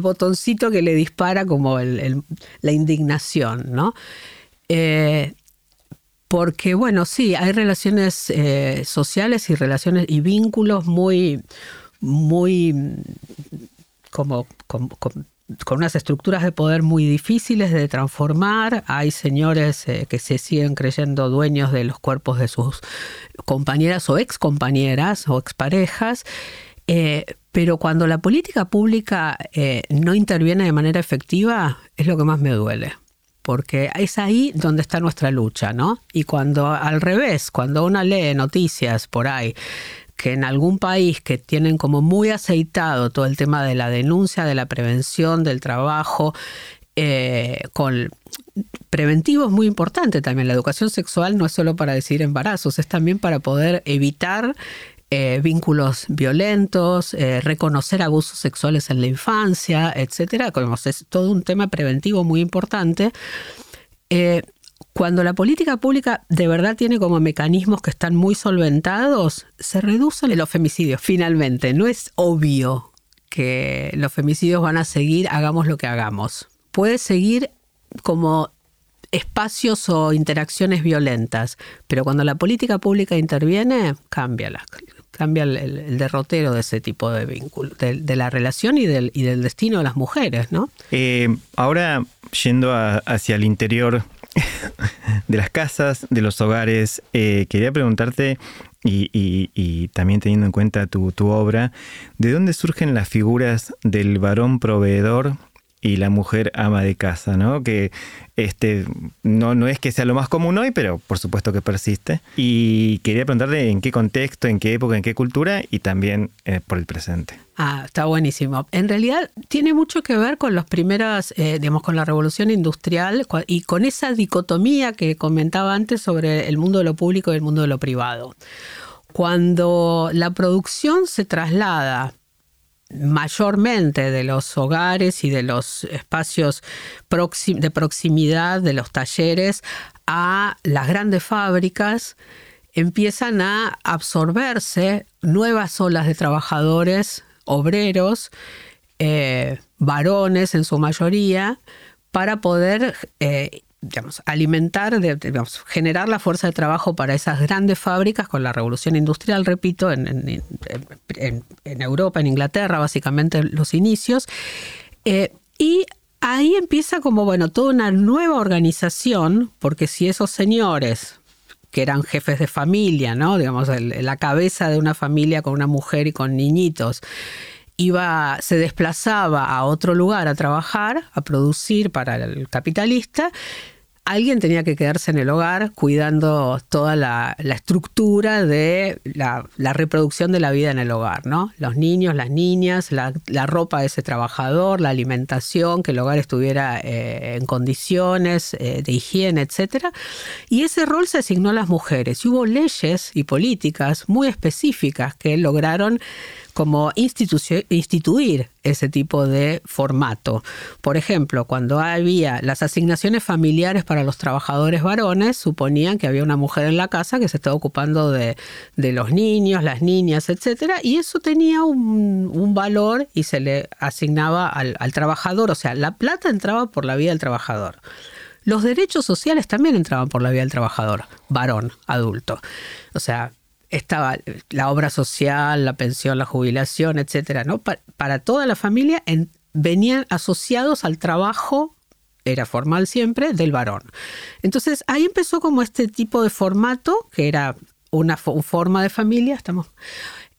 botoncito que le dispara como la indignación, ¿no? Eh, porque bueno, sí, hay relaciones eh, sociales y relaciones y vínculos muy, muy como, con, unas estructuras de poder muy difíciles de transformar. Hay señores eh, que se siguen creyendo dueños de los cuerpos de sus compañeras o ex compañeras o exparejas. Eh, pero cuando la política pública eh, no interviene de manera efectiva, es lo que más me duele. Porque es ahí donde está nuestra lucha, ¿no? Y cuando al revés, cuando uno lee noticias por ahí que en algún país que tienen como muy aceitado todo el tema de la denuncia, de la prevención, del trabajo, eh, con preventivo es muy importante también. La educación sexual no es solo para decir embarazos, es también para poder evitar eh, vínculos violentos, eh, reconocer abusos sexuales en la infancia, etcétera. Como es todo un tema preventivo muy importante cuando la política pública de verdad tiene como mecanismos que están muy solventados, se reducen los femicidios finalmente. No es obvio que los femicidios van a seguir, hagamos lo que hagamos. Puede seguir como espacios o interacciones violentas, pero cuando la política pública interviene, cambia, cambia el, derrotero de ese tipo de vínculo, de, la relación y del, y del, destino de las mujeres, ¿no? Eh, ahora, yendo hacia el interior de las casas, de los hogares. Eh, quería preguntarte, y, también teniendo en cuenta tu, tu obra, ¿de dónde surgen las figuras del varón proveedor y la mujer ama de casa, ¿no? Que este, no, no es que sea lo más común hoy, pero por supuesto que persiste. Y quería preguntarle en qué contexto, en qué época, en qué cultura y también eh, por el presente. Ah, está buenísimo. En realidad tiene mucho que ver con las primeras, eh, digamos, con la revolución industrial y con esa dicotomía que comentaba antes sobre el mundo de lo público y el mundo de lo privado. Cuando la producción se traslada mayormente de los hogares y de los espacios de proximidad de los talleres a las grandes fábricas, empiezan a absorberse nuevas olas de trabajadores, obreros, eh, varones en su mayoría, para poder eh, digamos, alimentar, generar la fuerza de trabajo para esas grandes fábricas con la revolución industrial, repito, en, Europa, en Inglaterra, básicamente los inicios. Eh, y ahí empieza como, bueno, toda una nueva organización, porque si esos señores que eran jefes de familia, ¿no? Digamos, la cabeza de una familia con una mujer y con niñitos, iba, se desplazaba a otro lugar a trabajar, a producir para el capitalista, alguien tenía que quedarse en el hogar cuidando toda la, estructura de la, reproducción de la vida en el hogar, ¿no? Los niños, las niñas, la, ropa de ese trabajador, la alimentación, que el hogar estuviera eh, en condiciones eh, de higiene, etc. Y ese rol se asignó a las mujeres. Y hubo leyes y políticas muy específicas que lograron como instituir ese tipo de formato. Por ejemplo, cuando había las asignaciones familiares para los trabajadores varones, suponían que había una mujer en la casa que se estaba ocupando de, los niños, las niñas, etc. Y eso tenía un, valor y se le asignaba al, al trabajador, o sea, la plata entraba por la vía del trabajador. Los derechos sociales también entraban por la vía del trabajador, varón, adulto. O sea, estaba la obra social, la pensión, la jubilación, etcétera, ¿no? Para, toda la familia venían asociados al trabajo era formal siempre, del varón. Entonces ahí empezó como este tipo de formato, que era una forma de familia, estamos,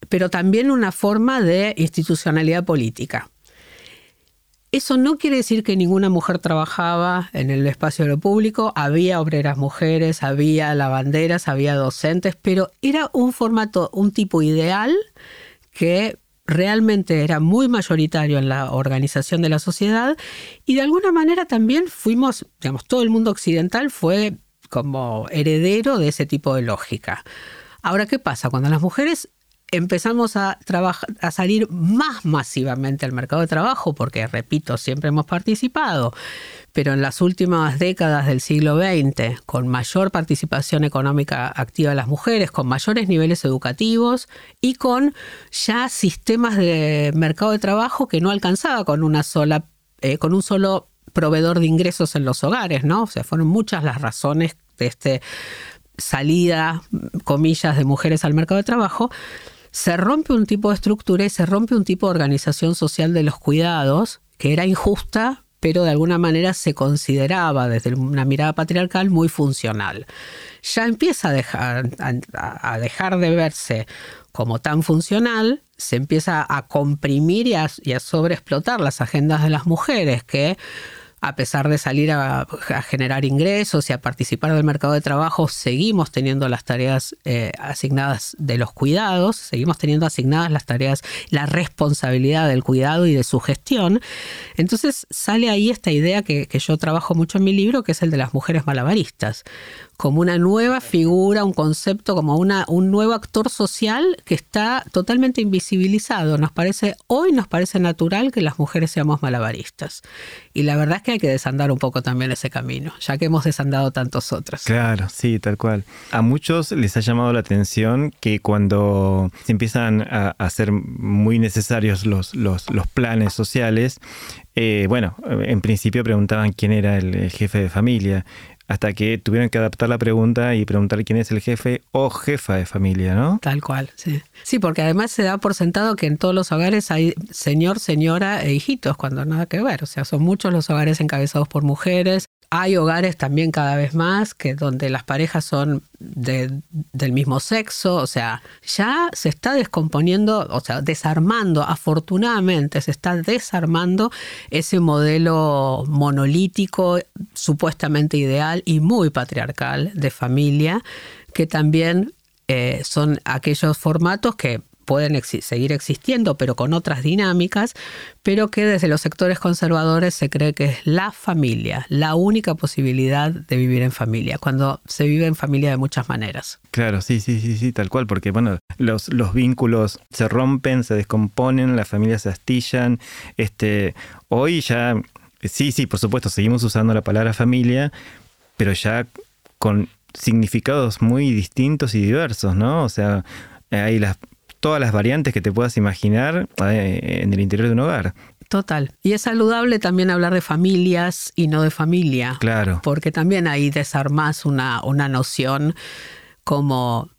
pero también una forma de institucionalidad política. Eso no quiere decir que ninguna mujer trabajaba en el espacio de lo público, había obreras mujeres, había lavanderas, había docentes, pero era un formato, un tipo ideal que realmente era muy mayoritario en la organización de la sociedad y de alguna manera también fuimos, digamos, todo el mundo occidental fue como heredero de ese tipo de lógica. Ahora, ¿qué pasa? Cuando las mujeres empezamos a, a salir más masivamente al mercado de trabajo, porque, repito, siempre hemos participado, pero en las últimas décadas del siglo XX, con mayor participación económica activa de las mujeres, con mayores niveles educativos y con ya sistemas de mercado de trabajo que no alcanzaba con una sola, eh, con un solo proveedor de ingresos en los hogares, ¿no? O sea, fueron muchas las razones de este salida, comillas, de mujeres al mercado de trabajo, se rompe un tipo de estructura y se rompe un tipo de organización social de los cuidados que era injusta, pero de alguna manera se consideraba desde una mirada patriarcal muy funcional. Ya empieza a dejar, de verse como tan funcional, se empieza a comprimir y a sobreexplotar las agendas de las mujeres que a pesar de salir a, generar ingresos y a participar del mercado de trabajo, seguimos teniendo las tareas eh, asignadas de los cuidados, seguimos teniendo asignadas las tareas, la responsabilidad del cuidado y de su gestión. Entonces sale ahí esta idea que, que yo trabajo mucho en mi libro, que es el de las mujeres malabaristas como una nueva figura, un concepto, como una, un nuevo actor social que está totalmente invisibilizado. Nos parece, hoy nos parece natural que las mujeres seamos malabaristas. Y la verdad es que hay que desandar un poco también ese camino, ya que hemos desandado tantos otros. Claro, sí, tal cual. A muchos les ha llamado la atención que cuando se empiezan a hacer muy necesarios los, los, planes sociales, eh, bueno, en principio preguntaban quién era el jefe de familia hasta que tuvieron que adaptar la pregunta y preguntar quién es el jefe o jefa de familia, ¿no? Tal cual, sí. Sí, porque además se da por sentado que en todos los hogares hay señor, señora e hijitos, cuando nada que ver. O sea, son muchos los hogares encabezados por mujeres, hay hogares también cada vez más que donde las parejas son del mismo sexo, o sea, ya se está descomponiendo, o sea, desarmando, afortunadamente se está desarmando ese modelo monolítico, supuestamente ideal y muy patriarcal de familia, que también eh, son aquellos formatos que pueden seguir existiendo, pero con otras dinámicas, pero que desde los sectores conservadores se cree que es la familia, la única posibilidad de vivir en familia, cuando se vive en familia de muchas maneras. Claro, sí, sí, sí, sí, tal cual, porque bueno, los, los vínculos se rompen, se descomponen, las familias se astillan. Este, hoy ya, sí, sí, por supuesto, seguimos usando la palabra familia, pero ya con significados muy distintos y diversos, ¿no? O sea, hay las todas las variantes que te puedas imaginar eh, en el interior de un hogar. Total. Y es saludable también hablar de familias y no de familia. Claro. Porque también ahí desarmas una, una noción como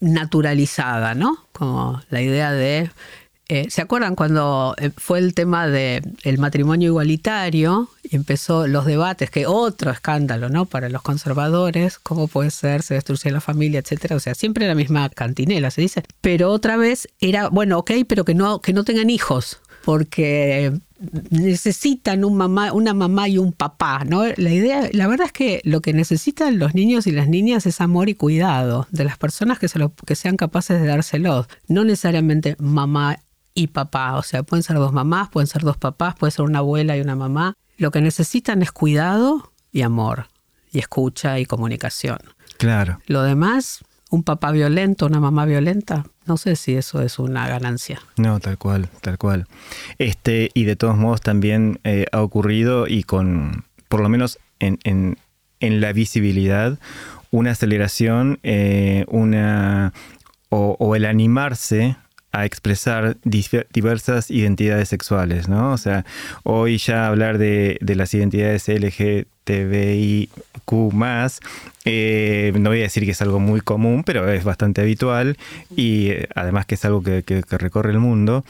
naturalizada, ¿no? Como la idea de eh, ¿Se acuerdan cuando eh, fue el tema del el matrimonio igualitario y empezó los debates, que otro escándalo, ¿no? Para los conservadores, cómo puede ser, se destruye la familia, etcétera. O sea, siempre la misma cantinela, se dice. Pero otra vez era, bueno, ok, pero que no, que no tengan hijos, porque necesitan un mamá, una mamá y un papá, ¿no? La idea, la verdad es que lo que necesitan los niños y las niñas es amor y cuidado de las personas que, se lo, que sean capaces de dárselos, no necesariamente mamá y papá. O sea, pueden ser dos mamás, pueden ser dos papás, puede ser una abuela y una mamá. Lo que necesitan es cuidado y amor, y escucha y comunicación. Claro. Lo demás, un papá violento, una mamá violenta, no sé si eso es una ganancia. No, tal cual, tal cual. Este, y de todos modos también eh, ha ocurrido y con, por lo menos en, en, en la visibilidad, una aceleración, eh, una o, o, el animarse a expresar diversas identidades sexuales, ¿no? O sea, hoy ya hablar de, las identidades LGTBIQ eh, no voy a decir que es algo muy común, pero es bastante habitual y eh, además que es algo que, recorre el mundo,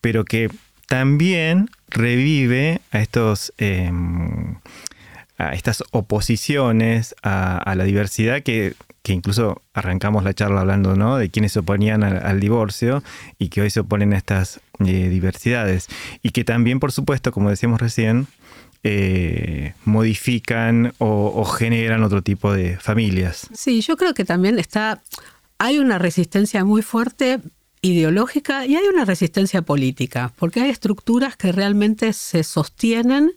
pero que también revive a estos... Em, a estas oposiciones a, la diversidad que que incluso arrancamos la charla hablando ¿no? de quienes se oponían al, divorcio y que hoy se oponen a estas eh, diversidades. Y que también, por supuesto, como decíamos recién, eh, modifican o, generan otro tipo de familias. Sí, yo creo que también está, hay una resistencia muy fuerte ideológica y hay una resistencia política, porque hay estructuras que realmente se sostienen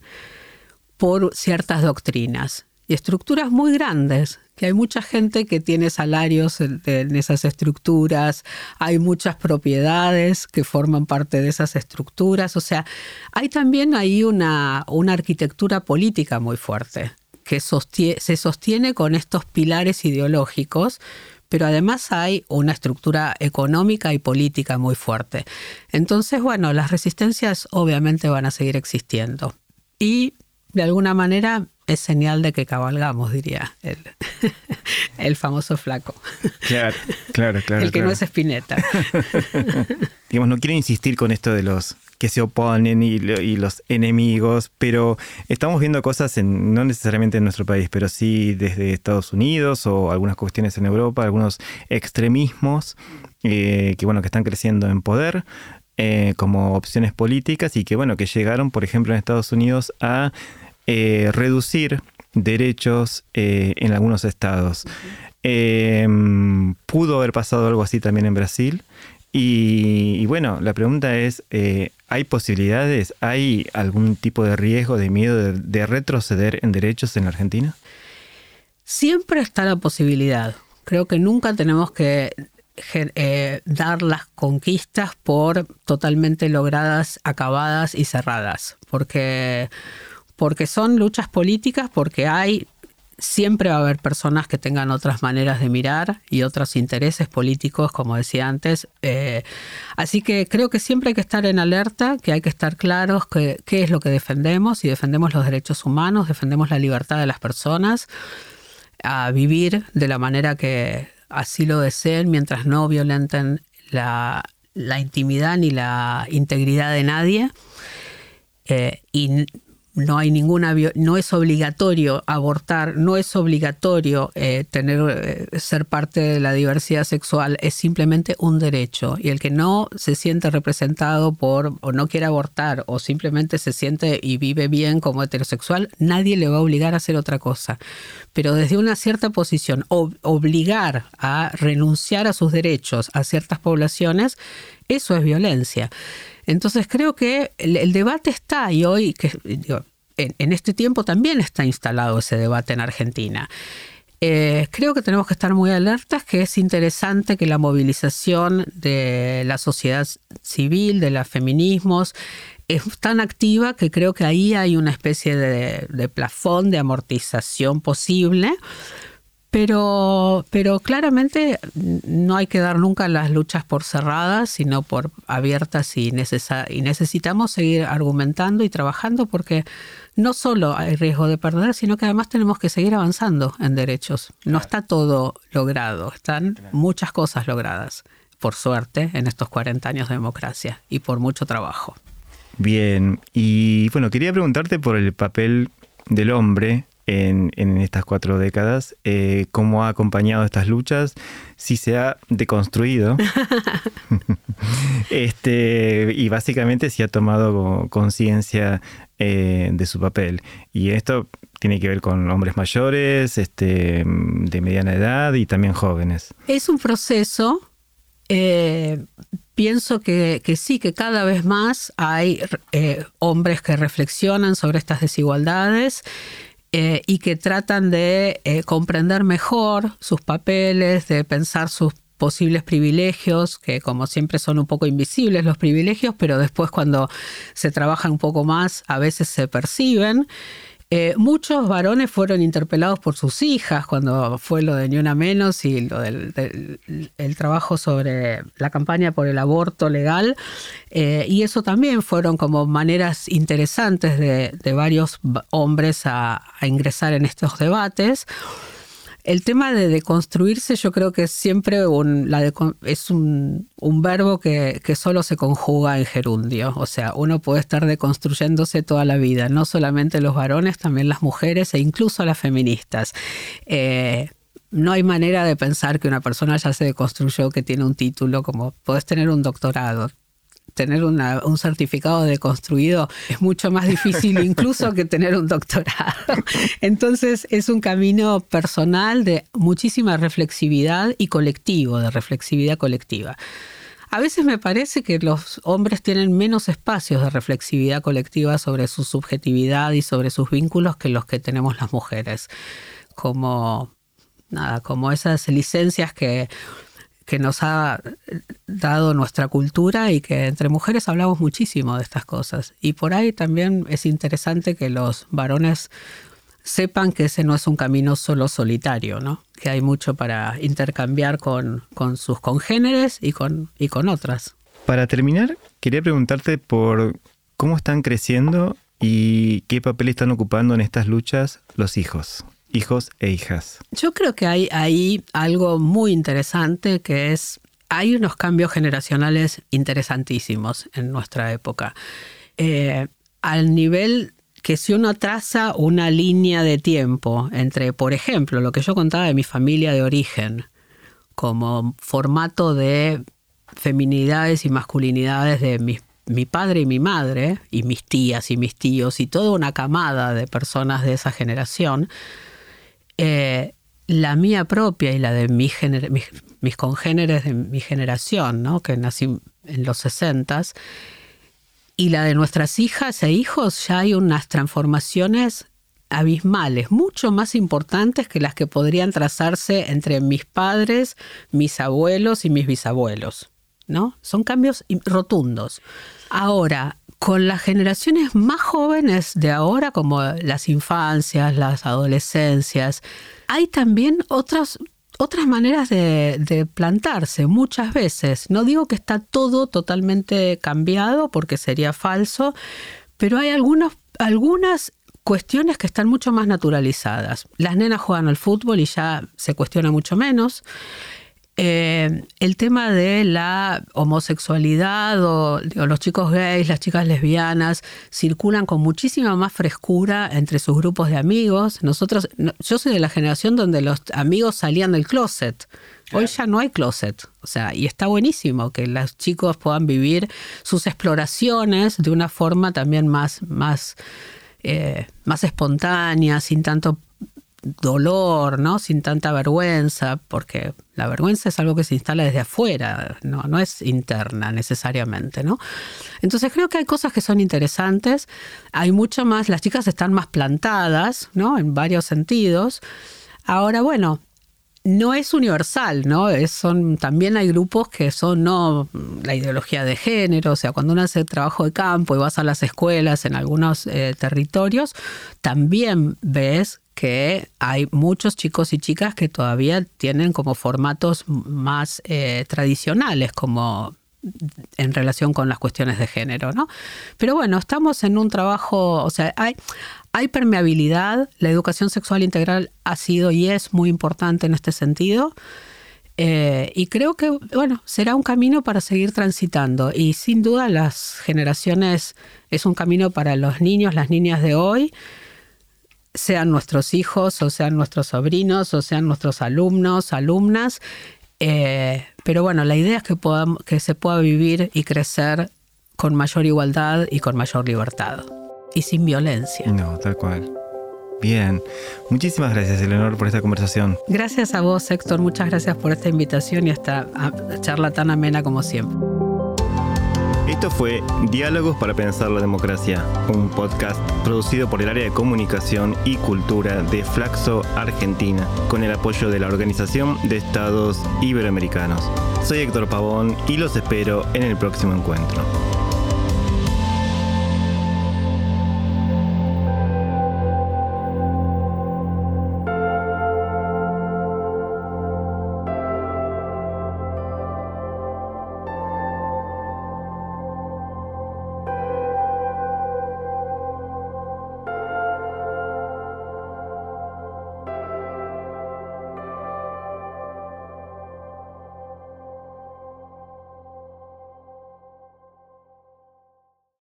por ciertas doctrinas y estructuras muy grandes que hay mucha gente que tiene salarios en, esas estructuras, hay muchas propiedades que forman parte de esas estructuras, o sea, hay también ahí una, una arquitectura política muy fuerte que se sostiene con estos pilares ideológicos, pero además hay una estructura económica y política muy fuerte. Entonces, bueno, las resistencias obviamente van a seguir existiendo. Y de alguna manera es señal de que cabalgamos, diría él. el famoso flaco. Claro, claro, claro. El que no es Espineta. Digamos, no quiero insistir con esto de los que se oponen y, los enemigos, pero estamos viendo cosas en, no necesariamente en nuestro país, pero sí desde Estados Unidos o algunas cuestiones en Europa, algunos extremismos eh, que bueno que están creciendo en poder. Eh, como opciones políticas y que bueno que llegaron por ejemplo en Estados Unidos a eh, reducir derechos en algunos estados pudo haber pasado algo así también en Brasil y, bueno, la pregunta es, eh, ¿hay posibilidades, hay algún tipo de riesgo, de miedo de, retroceder en derechos en Argentina? Siempre está la posibilidad. Creo que nunca tenemos que eh, dar las conquistas por totalmente logradas, acabadas y cerradas, porque, porque son luchas políticas, porque hay siempre va a haber personas que tengan otras maneras de mirar y otros intereses políticos, como decía antes. Eh, así que creo que siempre hay que estar en alerta, que hay que estar claros qué es lo que defendemos, si defendemos los derechos humanos, defendemos la libertad de las personas a vivir de la manera que así lo deseen mientras no violenten la, intimidad ni la integridad de nadie. Eh, y no hay ninguna no es obligatorio abortar, no es obligatorio eh, tener eh, ser parte de la diversidad sexual, es simplemente un derecho y el que no se siente representado por o no quiere abortar o simplemente se siente y vive bien como heterosexual, nadie le va a obligar a hacer otra cosa. Pero desde una cierta posición obligar a renunciar a sus derechos a ciertas poblaciones, eso es violencia. Entonces creo que el, debate está y hoy, que, en, este tiempo también está instalado ese debate en Argentina. Eh, creo que tenemos que estar muy alertas, que es interesante que la movilización de la sociedad civil, de los feminismos, es tan activa que creo que ahí hay una especie de, de plafón de amortización posible pero, pero claramente no hay que dar nunca las luchas por cerradas, sino por abiertas y, y necesitamos seguir argumentando y trabajando porque no solo hay riesgo de perder, sino que además tenemos que seguir avanzando en derechos. No está todo logrado, están muchas cosas logradas, por suerte, en estos 40 años de democracia y por mucho trabajo. Bien, y bueno, quería preguntarte por el papel del hombre en, estas cuatro décadas, eh, cómo ha acompañado estas luchas, si se ha deconstruido este, y básicamente si ha tomado conciencia eh, de su papel. Y esto tiene que ver con hombres mayores, este, de mediana edad y también jóvenes. Es un proceso. Eh, pienso que, sí, que cada vez más hay hombres que reflexionan sobre estas desigualdades eh, y que tratan de eh, comprender mejor sus papeles, de pensar sus posibles privilegios, que como siempre son un poco invisibles los privilegios, pero después cuando se trabaja un poco más a veces se perciben. Eh, muchos varones fueron interpelados por sus hijas cuando fue lo de Ni Una Menos y lo del, el trabajo sobre la campaña por el aborto legal. Eh, y eso también fueron como maneras interesantes de, varios hombres a ingresar en estos debates. El tema de deconstruirse yo creo que es siempre un, es un, verbo que, solo se conjuga en gerundio. O sea, uno puede estar deconstruyéndose toda la vida, no solamente los varones, también las mujeres e incluso las feministas. Eh, no hay manera de pensar que una persona ya se deconstruyó, que tiene un título, como puedes tener un doctorado, tener un certificado de construido es mucho más difícil incluso que tener un doctorado. Entonces es un camino personal de muchísima reflexividad y colectivo, de reflexividad colectiva. A veces me parece que los hombres tienen menos espacios de reflexividad colectiva sobre su subjetividad y sobre sus vínculos que los que tenemos las mujeres. Como, nada, como esas licencias que que nos ha dado nuestra cultura y que entre mujeres hablamos muchísimo de estas cosas. Y por ahí también es interesante que los varones sepan que ese no es un camino solo solitario, ¿no? que hay mucho para intercambiar con, con sus congéneres y con, y con otras. Para terminar, quería preguntarte por cómo están creciendo y qué papel están ocupando en estas luchas los hijos. Hijos e hijas. Yo creo que hay ahí algo muy interesante que es, hay unos cambios generacionales interesantísimos en nuestra época. Eh, al nivel que si uno traza una línea de tiempo entre, por ejemplo, lo que yo contaba de mi familia de origen, como formato de feminidades y masculinidades de mi padre y mi madre, y mis tías y mis tíos, y toda una camada de personas de esa generación, eh, la mía propia y la de mis, mis, congéneres de mi generación, ¿no? que nací en los 60 y la de nuestras hijas e hijos, ya hay unas transformaciones abismales, mucho más importantes que las que podrían trazarse entre mis padres, mis abuelos y mis bisabuelos. ¿no? Son cambios rotundos. Ahora, con las generaciones más jóvenes de ahora, como las infancias, las adolescencias, hay también otras, otras maneras de, plantarse muchas veces. No digo que está todo totalmente cambiado porque sería falso, pero hay algunas cuestiones que están mucho más naturalizadas. Las nenas juegan al fútbol y ya se cuestiona mucho menos. Eh, el tema de la homosexualidad o los chicos gays, las chicas lesbianas, circulan con muchísima más frescura entre sus grupos de amigos. Nosotros, yo soy de la generación donde los amigos salían del closet. Hoy ya no hay closet. O sea, y está buenísimo que los chicos puedan vivir sus exploraciones de una forma también más, más, eh, más espontánea, sin tanto dolor, ¿no? Sin tanta vergüenza, porque la vergüenza es algo que se instala desde afuera, no, no es interna necesariamente, ¿no? Entonces creo que hay cosas que son interesantes, hay mucho más, las chicas están más plantadas, ¿no? En varios sentidos. Ahora, bueno, no es universal, ¿no? Es, son, también hay grupos que son no la ideología de género, o sea, cuando uno hace trabajo de campo y vas a las escuelas en algunos eh, territorios, también ves que hay muchos chicos y chicas que todavía tienen como formatos más eh, tradicionales, como en relación con las cuestiones de género, ¿no? Pero bueno, estamos en un trabajo, o sea, hay, hay permeabilidad, la educación sexual integral ha sido y es muy importante en este sentido. Eh, y creo que, bueno, será un camino para seguir transitando. Y sin duda las generaciones es un camino para los niños, las niñas de hoy, sean nuestros hijos, o sean nuestros sobrinos, o sean nuestros alumnos, alumnas. Eh, pero bueno, la idea es que, podamos, que se pueda vivir y crecer con mayor igualdad y con mayor libertad. Y sin violencia. No, tal cual. Bien, muchísimas gracias Eleonor por esta conversación. Gracias a vos Héctor, muchas gracias por esta invitación y esta charla tan amena como siempre. Esto fue Diálogos para Pensar la Democracia, un podcast producido por el área de comunicación y cultura de Flaxo Argentina, con el apoyo de la Organización de Estados Iberoamericanos. Soy Héctor Pavón y los espero en el próximo encuentro.